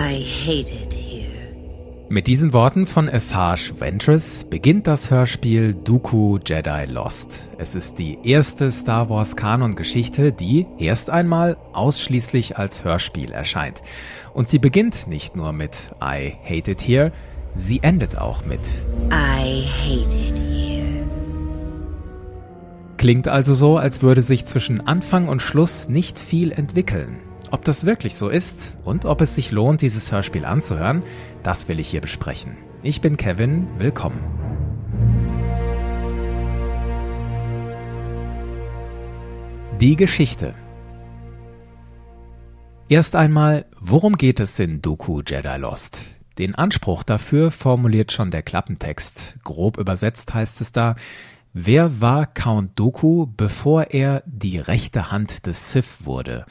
I hate it here. Mit diesen Worten von Asajj Ventress beginnt das Hörspiel Dooku Jedi Lost. Es ist die erste Star Wars Kanon-Geschichte, die erst einmal ausschließlich als Hörspiel erscheint. Und sie beginnt nicht nur mit I hate it here, sie endet auch mit I hate it here. Klingt also so, als würde sich zwischen Anfang und Schluss nicht viel entwickeln. Ob das wirklich so ist und ob es sich lohnt, dieses Hörspiel anzuhören, das will ich hier besprechen. Ich bin Kevin, willkommen. Die Geschichte. Erst einmal, worum geht es in Doku Jedi Lost? Den Anspruch dafür formuliert schon der Klappentext. Grob übersetzt heißt es da, wer war Count Doku, bevor er die rechte Hand des Sith wurde?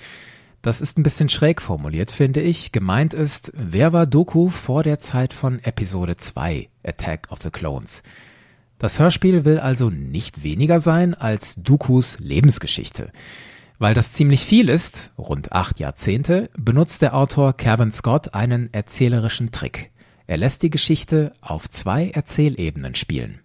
Das ist ein bisschen schräg formuliert, finde ich. Gemeint ist, wer war Doku vor der Zeit von Episode 2, Attack of the Clones? Das Hörspiel will also nicht weniger sein als Dookus Lebensgeschichte. Weil das ziemlich viel ist, rund acht Jahrzehnte, benutzt der Autor Kevin Scott einen erzählerischen Trick. Er lässt die Geschichte auf zwei Erzählebenen spielen.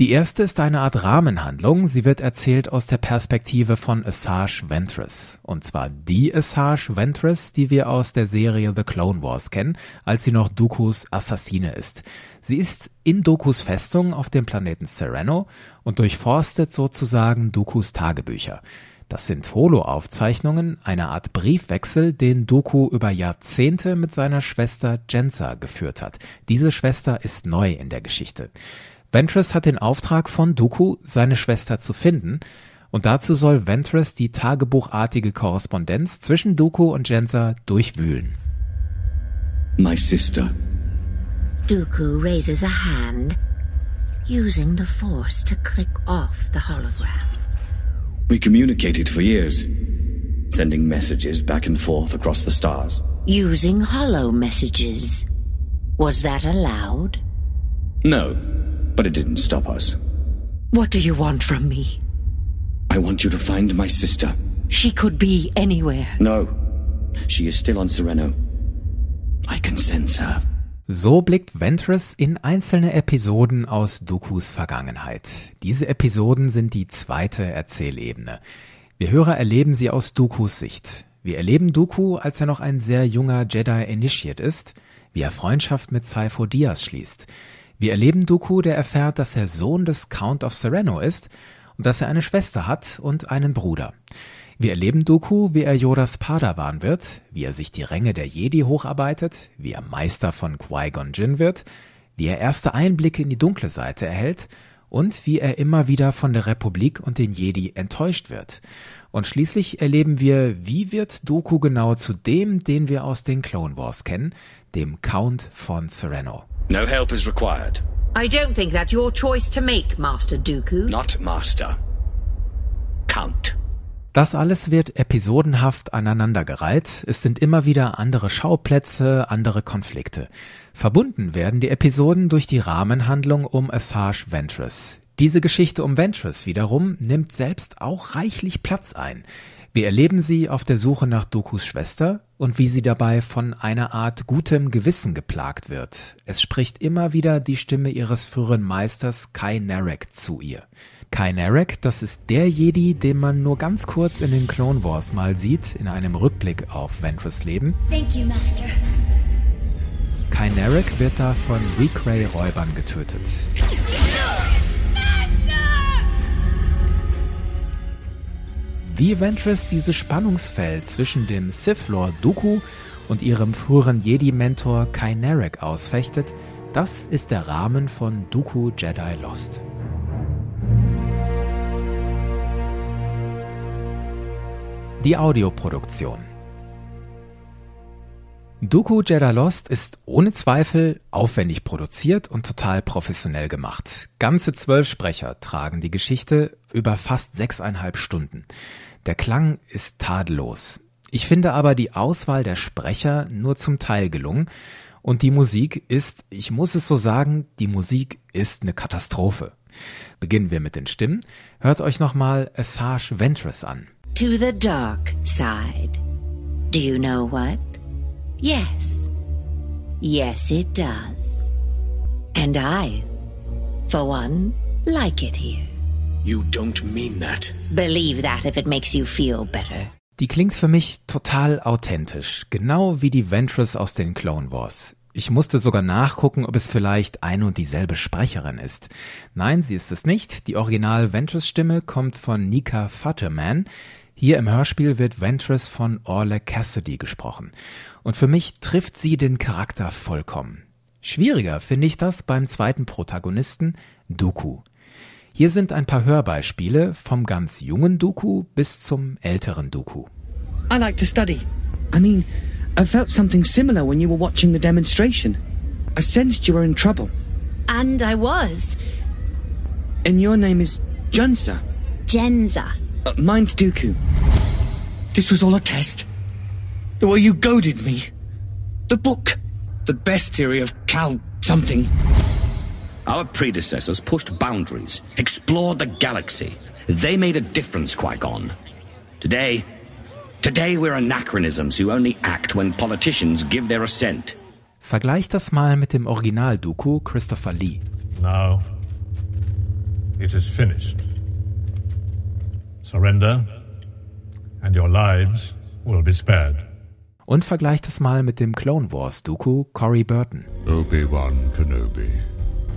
Die erste ist eine Art Rahmenhandlung. Sie wird erzählt aus der Perspektive von Asajj Ventress. Und zwar die Asajj Ventress, die wir aus der Serie The Clone Wars kennen, als sie noch Dookus Assassine ist. Sie ist in Dookus Festung auf dem Planeten Sereno und durchforstet sozusagen Dookus Tagebücher. Das sind Holo-Aufzeichnungen, eine Art Briefwechsel, den Doku über Jahrzehnte mit seiner Schwester Jensa geführt hat. Diese Schwester ist neu in der Geschichte. Ventress hat den Auftrag von Dooku, seine Schwester zu finden, und dazu soll Ventress die tagebuchartige Korrespondenz zwischen Dooku und Jensa durchwühlen. My sister. Dooku raises a hand, using the Force to click off the hologram. We communicated for years, sending messages back and forth across the stars. Using hollow messages. Was that allowed? No, but it didn't stop us. What do you want from me? I want you to find my sister. She could be anywhere. No, she is still on Sereno. I can sense her. So blickt Ventress in einzelne Episoden aus Dokus Vergangenheit. Diese Episoden sind die zweite Erzählebene. Wir Hörer erleben sie aus Dokus Sicht. Wir erleben Dooku, als er noch ein sehr junger Jedi Initiate ist, wie er Freundschaft mit Saifo Diaz schließt. Wir erleben Dooku, der erfährt, dass er Sohn des Count of Sereno ist und dass er eine Schwester hat und einen Bruder. Wir erleben Dooku, wie er Yodas Padawan wird, wie er sich die Ränge der Jedi hocharbeitet, wie er Meister von Qui-Gon Jinn wird, wie er erste Einblicke in die dunkle Seite erhält und wie er immer wieder von der Republik und den Jedi enttäuscht wird. Und schließlich erleben wir, wie wird Dooku genau zu dem, den wir aus den Clone Wars kennen, dem Count von Sereno. No help is required. I don't think that's your choice to make, Master Dooku. Not master. Count. Das alles wird episodenhaft aneinandergereiht. Es sind immer wieder andere Schauplätze, andere Konflikte. Verbunden werden die Episoden durch die Rahmenhandlung um Asajj Ventress. Diese Geschichte um Ventress wiederum nimmt selbst auch reichlich Platz ein. Wir erleben sie auf der Suche nach Dokus Schwester und wie sie dabei von einer Art gutem Gewissen geplagt wird. Es spricht immer wieder die Stimme ihres früheren Meisters Kai Narek zu ihr. Kai Narek, das ist der Jedi, den man nur ganz kurz in den Clone Wars mal sieht, in einem Rückblick auf Ventress Leben. Thank you, Master. Kai Narek wird da von Recray-Räubern getötet. Wie Ventress dieses Spannungsfeld zwischen dem Sith Lord Dooku und ihrem früheren Jedi-Mentor Kai Narek ausfechtet, das ist der Rahmen von Dooku Jedi Lost. Die Audioproduktion Dooku Jedi Lost ist ohne Zweifel aufwendig produziert und total professionell gemacht. Ganze zwölf Sprecher tragen die Geschichte über fast sechseinhalb Stunden. Der Klang ist tadellos. Ich finde aber die Auswahl der Sprecher nur zum Teil gelungen und die Musik ist, ich muss es so sagen, die Musik ist eine Katastrophe. Beginnen wir mit den Stimmen. Hört euch nochmal Asajj Ventress an. To the dark side. Do you know what? Yes. Yes, it does. And I, for one, like it here. You don't mean that. Believe that if it makes you feel better. Die klingt für mich total authentisch, genau wie die Ventress aus den Clone Wars. Ich musste sogar nachgucken, ob es vielleicht eine und dieselbe Sprecherin ist. Nein, sie ist es nicht. Die Original-Ventress-Stimme kommt von Nika Futterman. Hier im Hörspiel wird Ventress von Orla Cassidy gesprochen. Und für mich trifft sie den Charakter vollkommen. Schwieriger finde ich das beim zweiten Protagonisten, Dooku. Hier sind ein paar Hörbeispiele vom ganz jungen Dooku bis zum älteren Dooku. I like to study. I mean, I felt something similar when you were watching the demonstration. I sensed you were in trouble. And I was. And your name is Junsa. Genza. Uh, mine's Dooku. This was all a test. The way you goaded me. The book. The best theory of Cal something. Our predecessors pushed boundaries, explored the galaxy. They made a difference, Qui-Gon. Today, today we're anachronisms who only act when politicians give their assent. Vergleich das mal mit dem Original Dooku Christopher Lee. Now, it is finished. Surrender, and your lives will be spared. Und vergleich das mal mit dem Clone Wars Dooku Cory Burton. Obi-Wan Kenobi.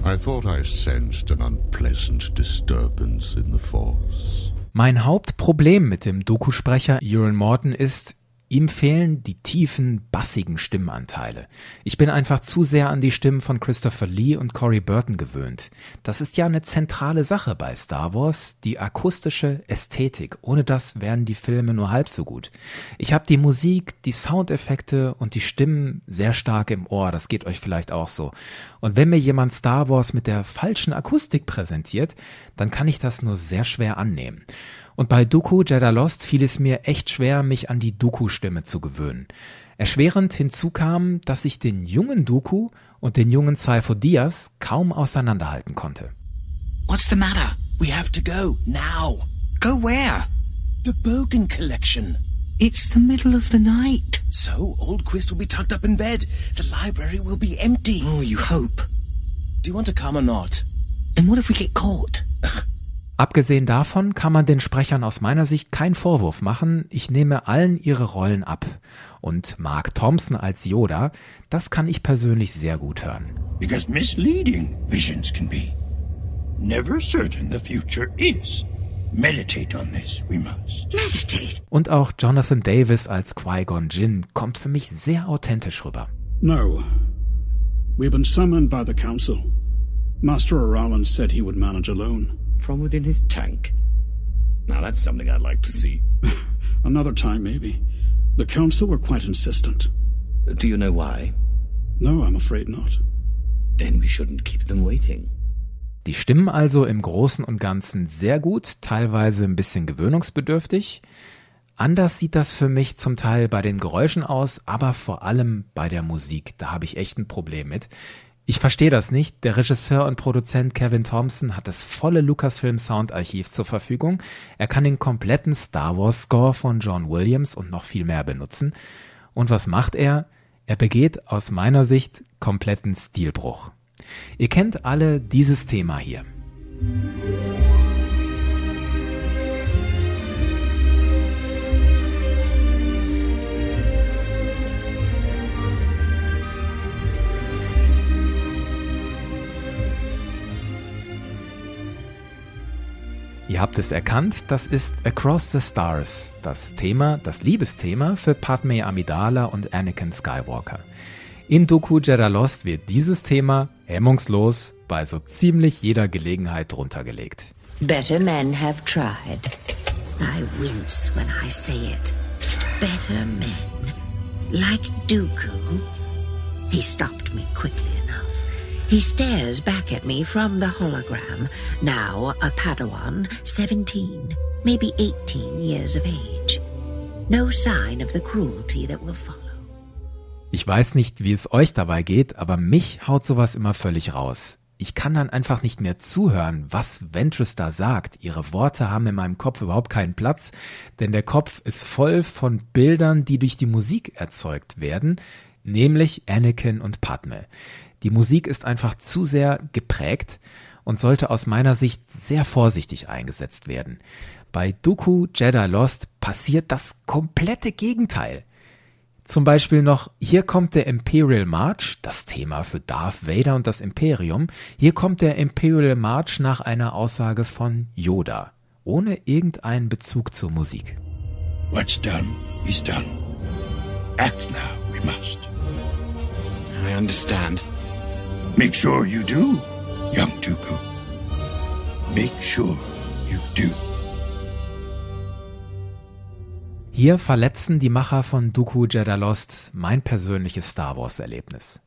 I thought I sensed an unpleasant disturbance in the Force. Mein Hauptproblem mit dem Doku-Sprecher Euron Morton ist, Ihm fehlen die tiefen, bassigen Stimmanteile. Ich bin einfach zu sehr an die Stimmen von Christopher Lee und Corey Burton gewöhnt. Das ist ja eine zentrale Sache bei Star Wars, die akustische Ästhetik. Ohne das wären die Filme nur halb so gut. Ich habe die Musik, die Soundeffekte und die Stimmen sehr stark im Ohr. Das geht euch vielleicht auch so. Und wenn mir jemand Star Wars mit der falschen Akustik präsentiert, dann kann ich das nur sehr schwer annehmen. Und bei Dooku Jedi Lost fiel es mir echt schwer, mich an die Dooku-Stimme zu gewöhnen. Erschwerend hinzu kam, dass ich den jungen Dooku und den jungen Cypher Diaz kaum auseinanderhalten konnte. What's the matter? We have to go now. Go where? The Bogan collection. It's the middle of the night. So, old Quist will be tucked up in bed. The library will be empty. Oh, you hope. Do you want to come or not? And what if we get caught? Abgesehen davon kann man den Sprechern aus meiner Sicht keinen Vorwurf machen. Ich nehme allen ihre Rollen ab. Und Mark Thompson als Yoda, das kann ich persönlich sehr gut hören. Because misleading visions can be. Never certain the future is. Meditate on this, we must. Meditate? Und auch Jonathan Davis als Qui-Gon Jinn kommt für mich sehr authentisch rüber. No. We've been summoned by the Council. Master O'Rallan said he would manage alone. From within his tank. Now that's something I'd like to see. Another time, maybe. The Council were quite insistent. Do you know why? No, I'm afraid not. Then we shouldn't keep them waiting. Die Stimmen also im Großen und Ganzen sehr gut, teilweise ein bisschen gewöhnungsbedürftig. Anders sieht das für mich zum Teil bei den Geräuschen aus, aber vor allem bei der Musik. Da habe ich echt ein Problem mit. Ich verstehe das nicht. Der Regisseur und Produzent Kevin Thompson hat das volle Lucasfilm Soundarchiv zur Verfügung. Er kann den kompletten Star Wars Score von John Williams und noch viel mehr benutzen. Und was macht er? Er begeht aus meiner Sicht kompletten Stilbruch. Ihr kennt alle dieses Thema hier. Ihr habt es erkannt, das ist Across the Stars, das Thema, das Liebesthema für Padme Amidala und Anakin Skywalker. In Doku Jedi Lost wird dieses Thema hemmungslos bei so ziemlich jeder Gelegenheit druntergelegt. Better men have tried. I wince when I say it. Better men. Like Dooku. He stopped me quickly. He stares back at me from the hologram, now a Padawan, 17, maybe 18 years of age. No sign of the cruelty that will follow. Ich weiß nicht, wie es euch dabei geht, aber mich haut sowas immer völlig raus. Ich kann dann einfach nicht mehr zuhören, was Ventress da sagt. Ihre Worte haben in meinem Kopf überhaupt keinen Platz, denn der Kopf ist voll von Bildern, die durch die Musik erzeugt werden, nämlich Anakin und Padme. Die Musik ist einfach zu sehr geprägt und sollte aus meiner Sicht sehr vorsichtig eingesetzt werden. Bei Dooku Jedi Lost passiert das komplette Gegenteil. Zum Beispiel noch, hier kommt der Imperial March, das Thema für Darth Vader und das Imperium. Hier kommt der Imperial March nach einer Aussage von Yoda, ohne irgendeinen Bezug zur Musik. What's done is done. Act now, we must. I understand. Make sure you do, young Dooku. Make sure you do. Hier verletzen die Macher von Dooku Jedi Lost mein persönliches Star Wars Erlebnis.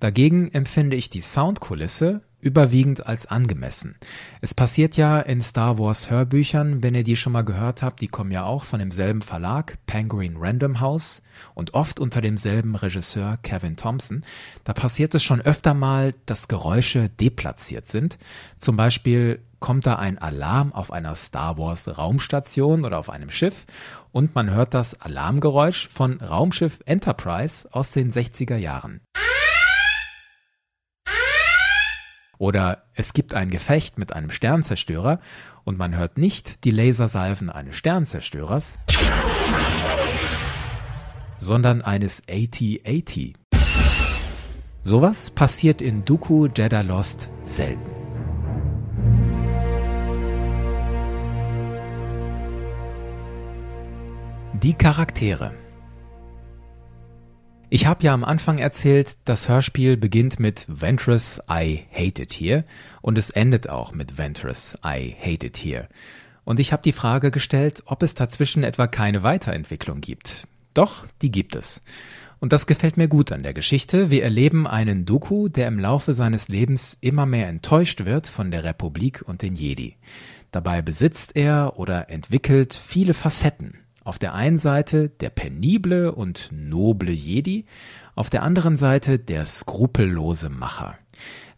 Dagegen empfinde ich die Soundkulisse überwiegend als angemessen. Es passiert ja in Star Wars Hörbüchern, wenn ihr die schon mal gehört habt, die kommen ja auch von demselben Verlag, Penguin Random House und oft unter demselben Regisseur Kevin Thompson. Da passiert es schon öfter mal, dass Geräusche deplatziert sind. Zum Beispiel kommt da ein Alarm auf einer Star Wars Raumstation oder auf einem Schiff und man hört das Alarmgeräusch von Raumschiff Enterprise aus den 60er Jahren. Oder es gibt ein Gefecht mit einem Sternzerstörer und man hört nicht die Lasersalven eines Sternzerstörers, sondern eines AT-AT. Sowas passiert in Dooku Jedi Lost selten. Die Charaktere ich habe ja am Anfang erzählt, das Hörspiel beginnt mit Ventress, I hate it here und es endet auch mit Ventress, I hate it here. Und ich habe die Frage gestellt, ob es dazwischen etwa keine Weiterentwicklung gibt. Doch, die gibt es. Und das gefällt mir gut an der Geschichte. Wir erleben einen Doku, der im Laufe seines Lebens immer mehr enttäuscht wird von der Republik und den Jedi. Dabei besitzt er oder entwickelt viele Facetten. Auf der einen Seite der penible und noble Jedi, auf der anderen Seite der skrupellose Macher.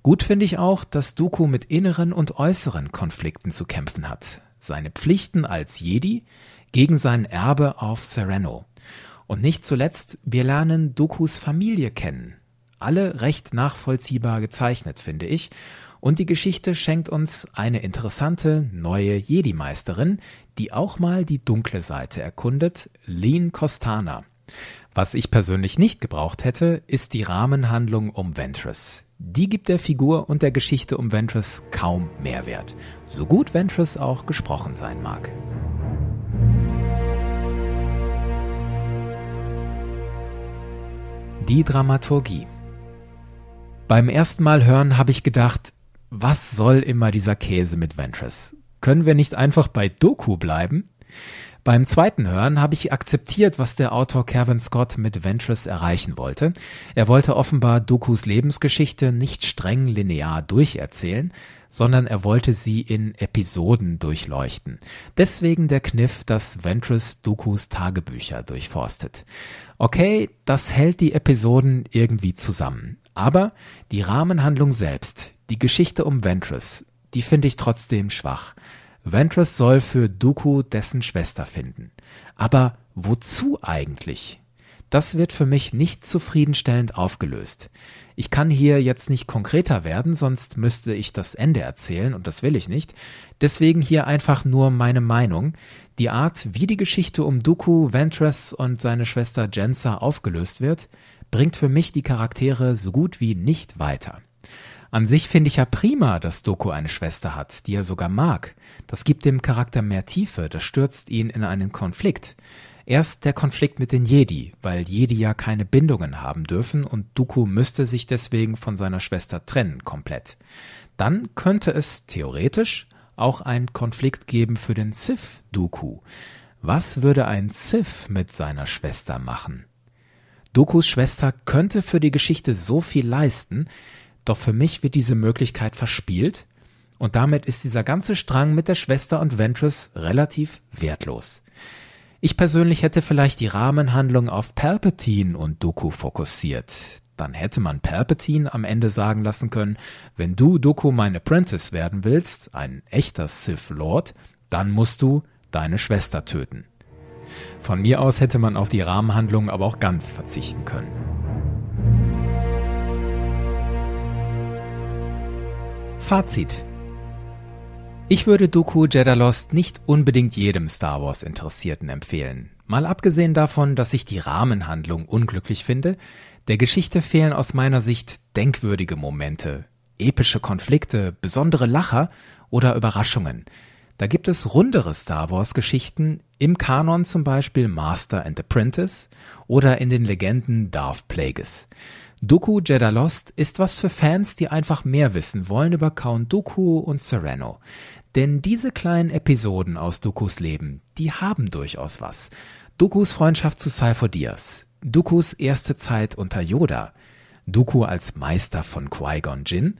Gut finde ich auch, dass Dooku mit inneren und äußeren Konflikten zu kämpfen hat. Seine Pflichten als Jedi gegen sein Erbe auf Sereno. Und nicht zuletzt, wir lernen Dokus Familie kennen. Alle recht nachvollziehbar gezeichnet, finde ich. Und die Geschichte schenkt uns eine interessante neue Jedi-Meisterin, die auch mal die dunkle Seite erkundet, Lean Costana. Was ich persönlich nicht gebraucht hätte, ist die Rahmenhandlung um Ventress. Die gibt der Figur und der Geschichte um Ventress kaum Mehrwert, so gut Ventress auch gesprochen sein mag. Die Dramaturgie beim ersten Mal hören habe ich gedacht, was soll immer dieser Käse mit Ventress? Können wir nicht einfach bei Doku bleiben? Beim zweiten Hören habe ich akzeptiert, was der Autor Kevin Scott mit Ventress erreichen wollte. Er wollte offenbar Dokus Lebensgeschichte nicht streng linear durcherzählen, sondern er wollte sie in Episoden durchleuchten. Deswegen der Kniff, dass Ventress Dokus Tagebücher durchforstet. Okay, das hält die Episoden irgendwie zusammen. Aber die Rahmenhandlung selbst, die Geschichte um Ventress, die finde ich trotzdem schwach. Ventress soll für Dooku dessen Schwester finden. Aber wozu eigentlich? Das wird für mich nicht zufriedenstellend aufgelöst. Ich kann hier jetzt nicht konkreter werden, sonst müsste ich das Ende erzählen und das will ich nicht. Deswegen hier einfach nur meine Meinung. Die Art, wie die Geschichte um Dooku, Ventress und seine Schwester Jensa aufgelöst wird, bringt für mich die Charaktere so gut wie nicht weiter. An sich finde ich ja prima, dass Doku eine Schwester hat, die er sogar mag. Das gibt dem Charakter mehr Tiefe, das stürzt ihn in einen Konflikt. Erst der Konflikt mit den Jedi, weil Jedi ja keine Bindungen haben dürfen und Dooku müsste sich deswegen von seiner Schwester trennen, komplett. Dann könnte es theoretisch auch einen Konflikt geben für den Sith Dooku. Was würde ein Sith mit seiner Schwester machen? Dokus Schwester könnte für die Geschichte so viel leisten, doch für mich wird diese Möglichkeit verspielt und damit ist dieser ganze Strang mit der Schwester und Ventress relativ wertlos. Ich persönlich hätte vielleicht die Rahmenhandlung auf Palpatine und Doku fokussiert. Dann hätte man Palpatine am Ende sagen lassen können, wenn du Doku mein Apprentice werden willst, ein echter Sith Lord, dann musst du deine Schwester töten. Von mir aus hätte man auf die Rahmenhandlung aber auch ganz verzichten können. Fazit. Ich würde Dooku Jeddah Lost nicht unbedingt jedem Star Wars Interessierten empfehlen. Mal abgesehen davon, dass ich die Rahmenhandlung unglücklich finde, der Geschichte fehlen aus meiner Sicht denkwürdige Momente, epische Konflikte, besondere Lacher oder Überraschungen. Da gibt es rundere Star Wars Geschichten, im Kanon zum Beispiel Master and Apprentice oder in den Legenden Darth Plagueis. Dooku Jeddah Lost ist was für Fans, die einfach mehr wissen wollen über Count Dooku und Sereno. Denn diese kleinen Episoden aus Dookus Leben, die haben durchaus was. Dookus Freundschaft zu Cypher Diaz, Dookus erste Zeit unter Yoda, Dooku als Meister von Qui-Gon Jinn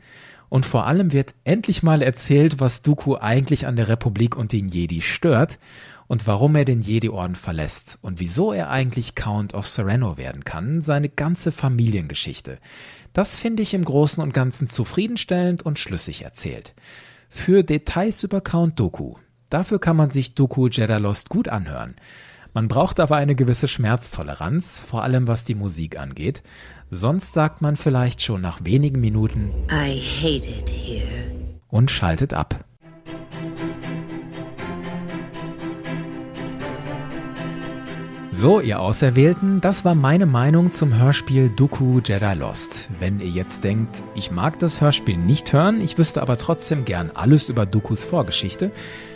und vor allem wird endlich mal erzählt, was Dooku eigentlich an der Republik und den Jedi stört und warum er den Jedi-Orden verlässt und wieso er eigentlich Count of Sereno werden kann, seine ganze Familiengeschichte. Das finde ich im Großen und Ganzen zufriedenstellend und schlüssig erzählt. Für Details über Count Doku, dafür kann man sich Doku Jeddah Lost gut anhören. Man braucht aber eine gewisse Schmerztoleranz, vor allem was die Musik angeht. Sonst sagt man vielleicht schon nach wenigen Minuten I hate it here. und schaltet ab. So, ihr Auserwählten, das war meine Meinung zum Hörspiel Dooku Jedi Lost. Wenn ihr jetzt denkt, ich mag das Hörspiel nicht hören, ich wüsste aber trotzdem gern alles über Dookus Vorgeschichte,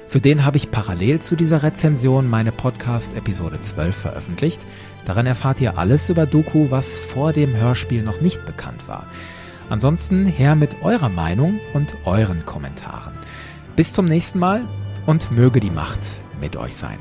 für den habe ich parallel zu dieser Rezension meine Podcast Episode 12 veröffentlicht. Daran erfahrt ihr alles über Dooku, was vor dem Hörspiel noch nicht bekannt war. Ansonsten her mit eurer Meinung und euren Kommentaren. Bis zum nächsten Mal und möge die Macht mit euch sein.